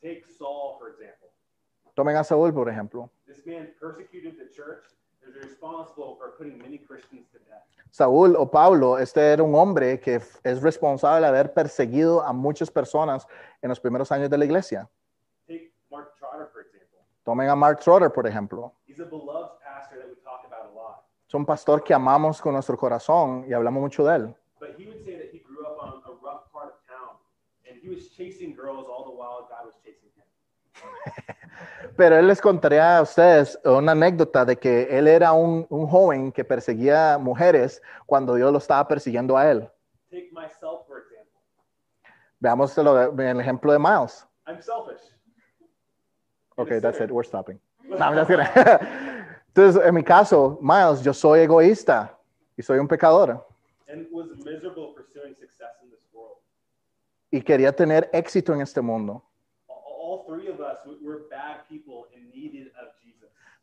Take Saul, for example. Tomen a Saúl, por ejemplo. This man persecuted the church is responsible for putting many Christians to. Saúl o Pablo, este era un hombre que es responsable de haber perseguido a muchas personas en los primeros años de la iglesia. Mark Trotter, for example. Tomen a Mark Trotter, por ejemplo. Es un pastor que amamos con nuestro corazón y hablamos mucho de él. Pero él les contaría a ustedes una anécdota de que él era un, un joven que perseguía mujeres cuando Dios lo estaba persiguiendo a él. Take myself, for example. Veamos lo- el ejemplo de Miles. I'm selfish. Ok, that's it, we're stopping. No, I'm just kidding. Entonces, en mi caso, Miles, yo soy egoísta y soy un pecador. And was miserable pursuing success in this world. y quería tener éxito en este mundo.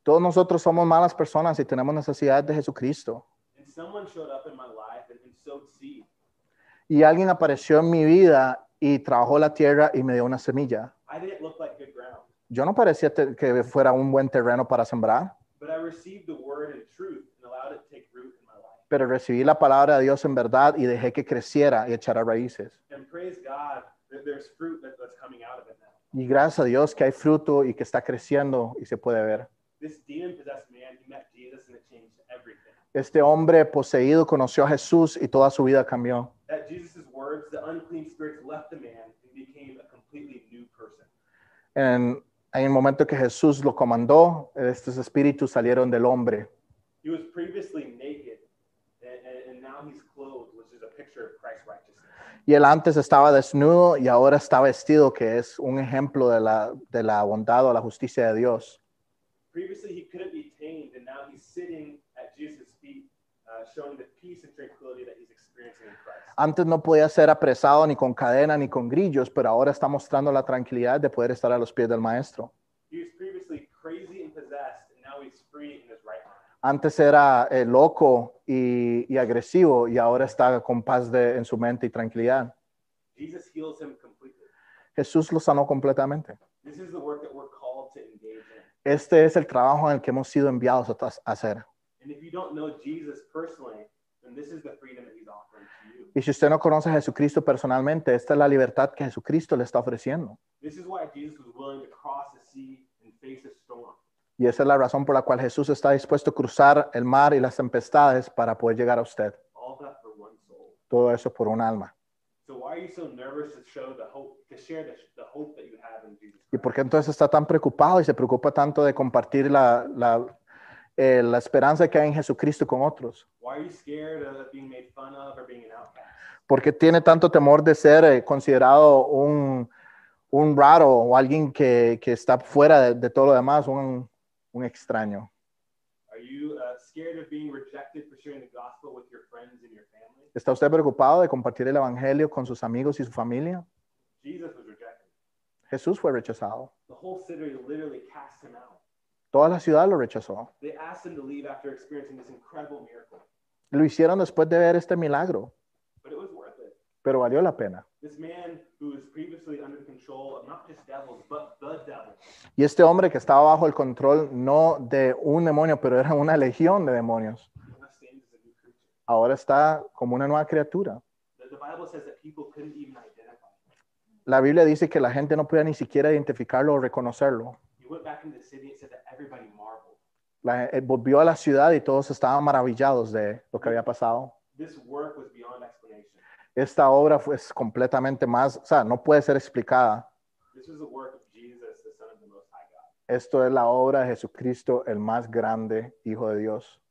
Todos nosotros somos malas personas y tenemos necesidad de Jesucristo. And someone showed up in my life and, and sowed seed. Y alguien apareció en mi vida y trabajó la tierra y me dio una semilla. I didn't look like good ground, Yo no parecía que fuera un buen terreno para sembrar, but I received the word and truth and allowed it to take root in my life. pero recibí la palabra de Dios en verdad y dejé que creciera y echara raíces. Y gracias a Dios que hay fruto y que está creciendo y se puede ver. Este hombre poseído conoció a Jesús y toda su vida cambió. At Jesus' words, the unclean spirits left the man and became a completely new person. En, en el momento que Jesús lo comandó, estos espíritus salieron del hombre. He was previously naked and, and, and now he's clothed, which is a picture of Christ's righteousness. Y él antes estaba desnudo y ahora está vestido, que es un ejemplo de la, de la bondad o la justicia de Dios. Previously, he couldn't be tamed, and now he's sitting at Jesus' feet, uh, showing the peace and tranquility that he's experiencing in Christ. Antes no podía ser apresado ni con cadena ni con grillos, pero ahora está mostrando la tranquilidad de poder estar a los pies del maestro. He was previously crazy and possessed, and now he's free in his right mind. Antes era eh, loco y, y agresivo y ahora está con paz de, en su mente y tranquilidad. Jesus heals him completely. Jesús lo sanó completamente. This is the work that we're called to engage in. Este es el trabajo en el que hemos sido enviados a hacer. And if you don't know Jesus personally, then this is the freedom that he's offering to you. Y si usted no conoce a Jesucristo personalmente, esta es la libertad que Jesucristo le está ofreciendo. This is why Jesus was willing to cross the sea and face storm. Y esa es la razón por la cual Jesús está dispuesto a cruzar el mar y las tempestades para poder llegar a usted. All that for one soul. Todo eso por un alma. So why are you so nervous to show the hope, to share the, the hope that you have in Jesus ¿Y por qué entonces está tan preocupado y se preocupa tanto de compartir la, la, eh, la esperanza que hay en Jesucristo con otros? ¿Por qué tiene tanto temor de ser eh, considerado un, un raro o alguien que, que está fuera de, de todo lo demás, un, un extraño? ¿Está usted preocupado de compartir el Evangelio con sus amigos y su familia? Jesus was rejected. Jesús fue rechazado. The whole city literally cast him out. Toda la ciudad lo rechazó. They asked him to leave after experiencing this incredible miracle, Lo hicieron después de ver este milagro, pero valió la pena. Y este hombre que estaba bajo el control no de un demonio, pero era una legión de demonios, ahora está como una nueva criatura. La Biblia dice que la gente no podía ni siquiera identificarlo o reconocerlo. La- eh, volvió a la ciudad y todos estaban maravillados de lo que había pasado. This work was. Esta obra es completamente más, o sea, no puede ser explicada. Esto es la obra de Jesucristo, el más grande Hijo de Dios.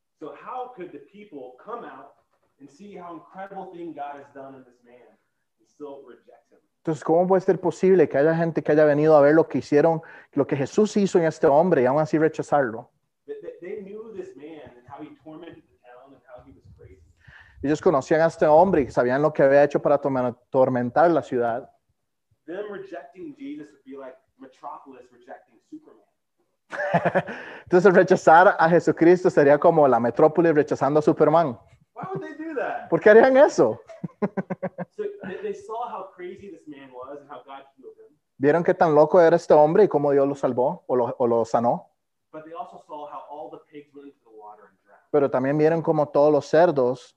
Entonces, ¿cómo puede ser posible que haya gente que haya venido a ver lo que hicieron, lo que Jesús hizo en este hombre y aún así rechazarlo? They, they knew this man and how he tormented the town and how he was crazy. Ellos conocían a este hombre y sabían lo que había hecho para tormen- atormentar la ciudad. Entonces, rechazar a Jesucristo sería como la metrópoli rechazando a Superman. ¿Por qué harían eso? So they, they saw how crazy this man was and how God healed him, Vieron qué tan loco era este hombre y cómo Dios lo salvó o lo, o lo sanó. but they also saw how all the pigs went into the water and drowned. Pero también vieron cómo todos los cerdos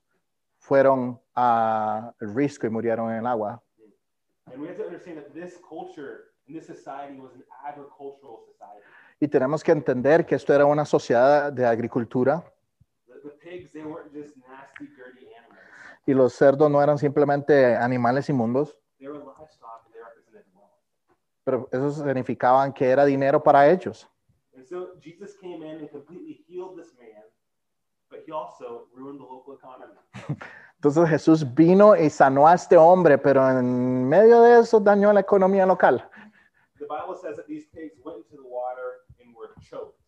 fueron al risco y murieron en el agua. And we have to understand that this culture and this society was an agricultural society. Y tenemos que entender que esto era una sociedad de agricultura The, the pigs, they weren't just nasty, dirty animals. y los cerdos no eran simplemente animales inmundos, They were livestock and they represented wealth. pero eso significaban que era dinero para ellos. And so Jesus came in and completely healed this man, but he also ruined the local economy. Entonces Jesús vino y sanó a este hombre, pero en medio de eso dañó la economía local. The Bible says that these pigs went into the water and were choked.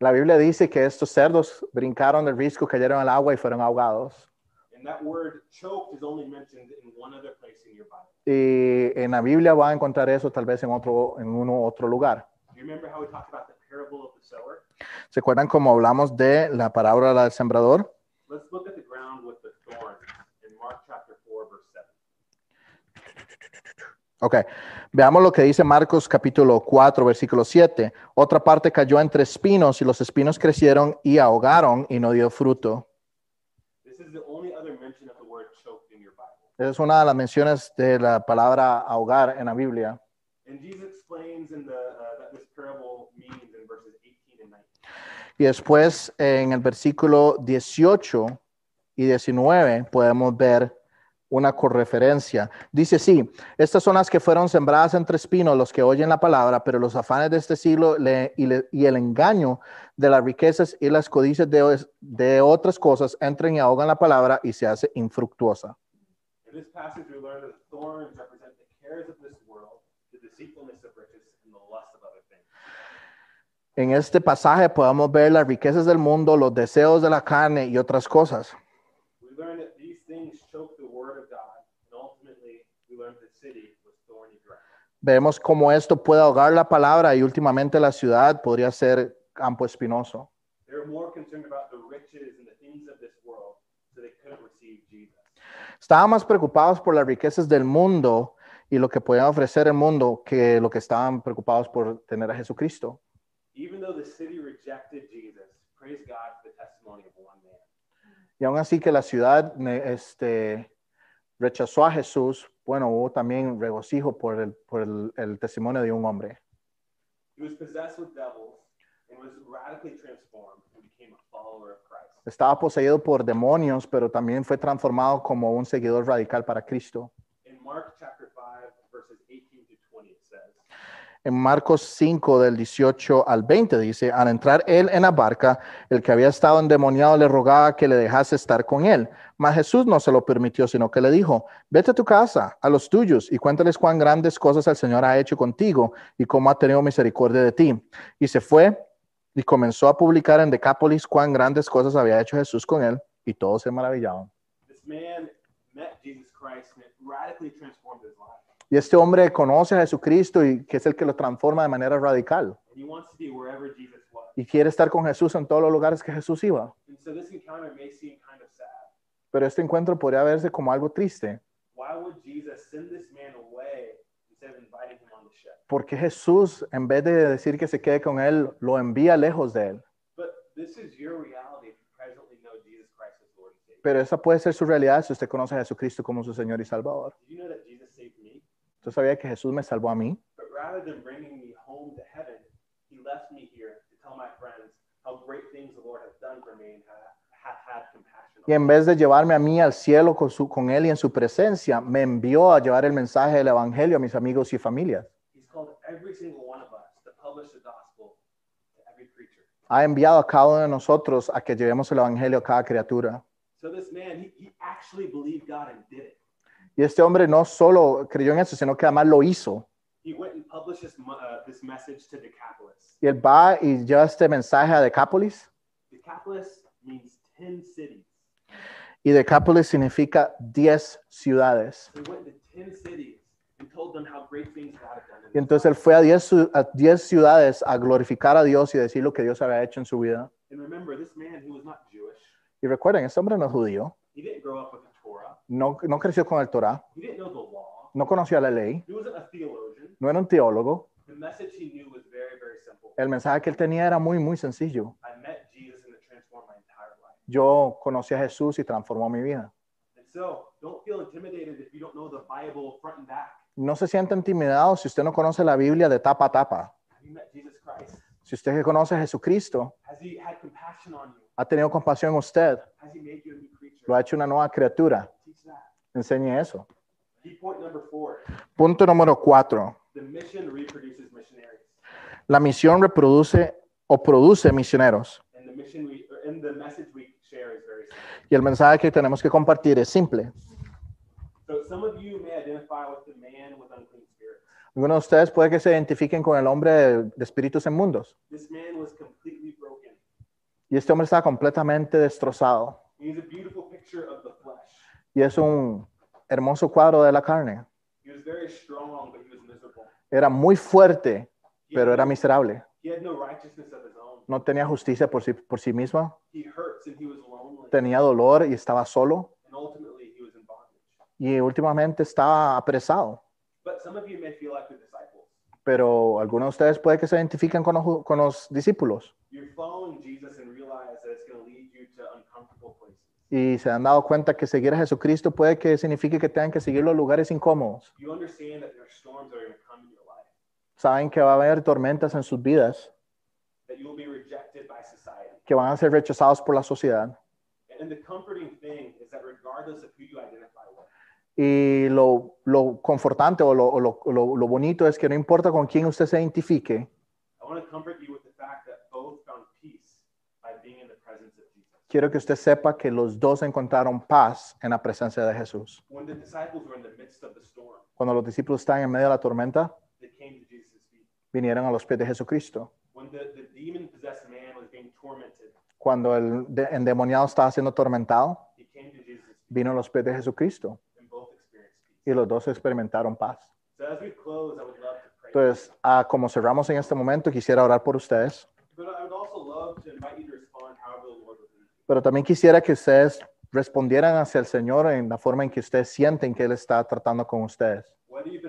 La Biblia dice que estos cerdos brincaron del risco, cayeron al agua y fueron ahogados. And that word choked is only mentioned in one other place in your Bible. Y en la Biblia va a encontrar eso tal vez en otro, en uno otro lugar. Do you remember how we talked about the parable of the sower? ¿Se acuerdan cómo hablamos de la parábola del sembrador? Let's look at the ground with the thorns in Mark chapter 4, verse 7. Ok, veamos lo que dice Marcos capítulo 4, versículo 7. Otra parte cayó entre espinos y los espinos crecieron y ahogaron y no dio fruto. This is the Es una de las menciones de la palabra ahogar en la Biblia. And Jesus explains in the uh, that this parable means in verses 18 and 19. Y después en el versículo 18 y 19 podemos ver una correferencia. Dice, sí, estas son las que fueron sembradas entre espinos, los que oyen la palabra, pero los afanes de este siglo y, el engaño de las riquezas y las codicias de otras cosas entran y ahogan la palabra y se hace infructuosa. In this passage, we learn that the thorns represent the cares of this world, the deceitfulness of riches, and the lust of other things. En este pasaje podemos ver las riquezas del mundo, los deseos de la carne y otras cosas. Vemos cómo esto puede ahogar la palabra y últimamente la ciudad podría ser campo espinoso. Estaban más preocupados por las riquezas del mundo y lo que podía ofrecer el mundo que lo que estaban preocupados por tener a Jesucristo. Even though the city rejected Jesus, praise God for the testimony of one man. Y aún así que la ciudad este, rechazó a Jesús, bueno, hubo también regocijo por el, por el, el testimonio de un hombre. He was possessed with devils and was radically transformed and became a follower of Christ. Estaba poseído por demonios, pero también fue transformado como un seguidor radical para Cristo. In Mark chapter 5, verses 18 to 20, it says, En Marcos 5 del 18 al 20 dice, al entrar él en la barca, el que había estado endemoniado le rogaba que le dejase estar con él. Mas Jesús no se lo permitió, sino que le dijo, vete a tu casa, a los tuyos, y cuéntales cuán grandes cosas el Señor ha hecho contigo y cómo ha tenido misericordia de ti. Y se fue y comenzó a publicar en Decápolis cuán grandes cosas había hecho Jesús con él, y todos se maravillaban. This man met Jesus Christ and radically transformed his life. Y este hombre conoce a Jesucristo y que es el que lo transforma de manera radical. Y quiere estar con Jesús en todos los lugares que Jesús iba. Pero este encuentro podría verse como algo triste. Why would Jesus send this man away instead of inviting him on the ship? Porque Jesús, en vez de decir que se quede con él, lo envía lejos de él. Pero esa puede ser su realidad si usted conoce a Jesucristo como su Señor y Salvador. Usted sabía que Jesús me salvó a mí. But rather than bringing me home to heaven, he left me here to tell my friends how great things the Lord has done for me and ha- ha- had compassion Y en vez de llevarme a mí al cielo con, su, con él y en su presencia, me envió a llevar el mensaje del Evangelio a mis amigos y familias. He's called every single one of us to publish the gospel to every creature. Ha enviado a cada uno de nosotros a que llevemos el Evangelio a cada criatura. So this man, he, he actually believed God and did it. Y este hombre no solo creyó en eso, sino que además lo hizo. He went and uh, this message to Decapolis. Y él va y lleva este mensaje a Decápolis. Decapolis means 10 cities. Y Decápolis significa 10 ciudades. So he went to 10 cities and told them how great things God had done. in Y entonces él fue a 10, su- a 10 ciudades a glorificar a Dios y decir lo que Dios había hecho en su vida. And remember, this man, he was not Jewish. Y recuerden, este hombre no es judío, He didn't grow up with. No, no creció con el Torah, no conocía la ley, no era un teólogo. El mensaje que él tenía era muy, muy sencillo. Yo conocí a Jesús y transformó mi vida. No se sienta intimidado si usted no conoce la Biblia de tapa a tapa. Si usted conoce a Jesucristo ha tenido compasión en usted, lo ha hecho una nueva criatura. Enseñe eso. Punto número cuatro. The mission reproduces missionaries. La misión reproduce o produce misioneros. And the mission we or- and the message we share is very simple. Y el mensaje que tenemos que compartir es simple. Algunos de ustedes puede que se identifiquen con el hombre de, de espíritus inmundos. This man was completely broken. Y este hombre está completamente destrozado a beautiful picture of the flesh. Y es un hermoso cuadro de la carne. He was very strong, but he was miserable. Era muy fuerte, He pero era miserable. He had no righteousness of his own. No tenía justicia por sí, por sí mismo. He hurts and he was lonely. Tenía dolor y estaba solo. And ultimately, he was in bondage. Y últimamente estaba apresado. But some of you may feel like the disciples. Pero algunos de ustedes puede que se identifiquen con los, con los discípulos. You're following Jesus and realize that it's going to lead you to uncomfortable places. Y se han dado cuenta que seguir a Jesucristo puede que signifique que tengan que seguir los lugares incómodos. Saben que va a haber tormentas en sus vidas, que van a ser rechazados por la sociedad. Y lo, lo confortante o, lo, lo- lo bonito es que no importa con quién usted se identifique, I want to comfort you with the fact that both found peace by being in the presence of Jesus. Quiero que usted sepa que los dos encontraron paz en la presencia de Jesús. When the disciples were in the midst of the storm, Cuando los discípulos están en medio de la tormenta, they came to Jesus' feet. vinieron a los pies de Jesucristo. When the, the demon possessed man was being tormented, Cuando el de- endemoniado estaba siendo atormentado, he came to Jesus' feet vino a los pies de Jesucristo y los dos experimentaron paz. So as we close, I would love to pray. Entonces, ah, como cerramos en este momento, quisiera orar por ustedes, pero también quisiera que ustedes respondieran hacia el Señor en la forma en que ustedes sienten que Él está tratando con ustedes. Time,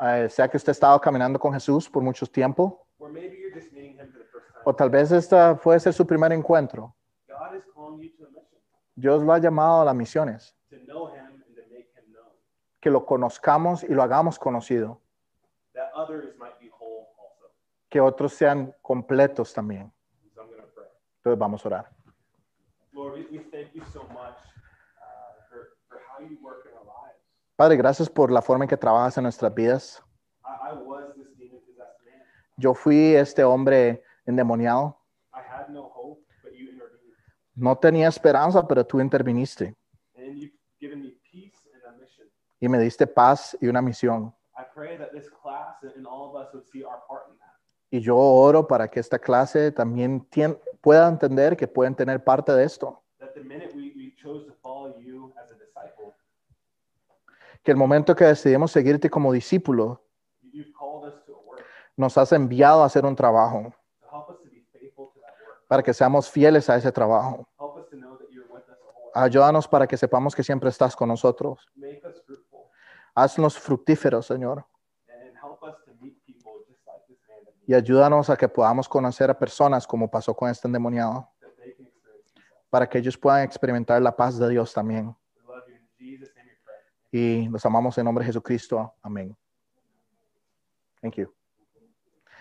Eh, sea que usted ha estado caminando con Jesús por mucho tiempo, or maybe you're just meeting him for the first time, o tal vez esta puede ser su primer encuentro. God is calling you to a mission, Dios lo ha llamado a las misiones, to know him and to make him known, que lo conozcamos y lo hagamos conocido, that others might be whole also. que otros sean completos también. So I'm going to pray. Entonces vamos a orar. Lord, we, we thank you so much for, for how you work in our lives. Padre, gracias por la forma en que trabajas en nuestras vidas. Yo fui este hombre endemoniado. No tenía esperanza, pero tú interviniste y me diste paz y una misión. Y yo oro para que esta clase también pueda entender que pueden tener parte de esto. Que el momento que decidimos seguirte como discípulo, nos has enviado a hacer un trabajo para que seamos fieles a ese trabajo. Ayúdanos para que sepamos que siempre estás con nosotros. Haznos fructíferos, Señor. and help us to meet people just like this man that, Y ayúdanos a que podamos conocer a personas como pasó con este endemoniado, para que ellos puedan experimentar la paz de Dios también. Y los amamos en nombre de Jesucristo. Amén. Thank you.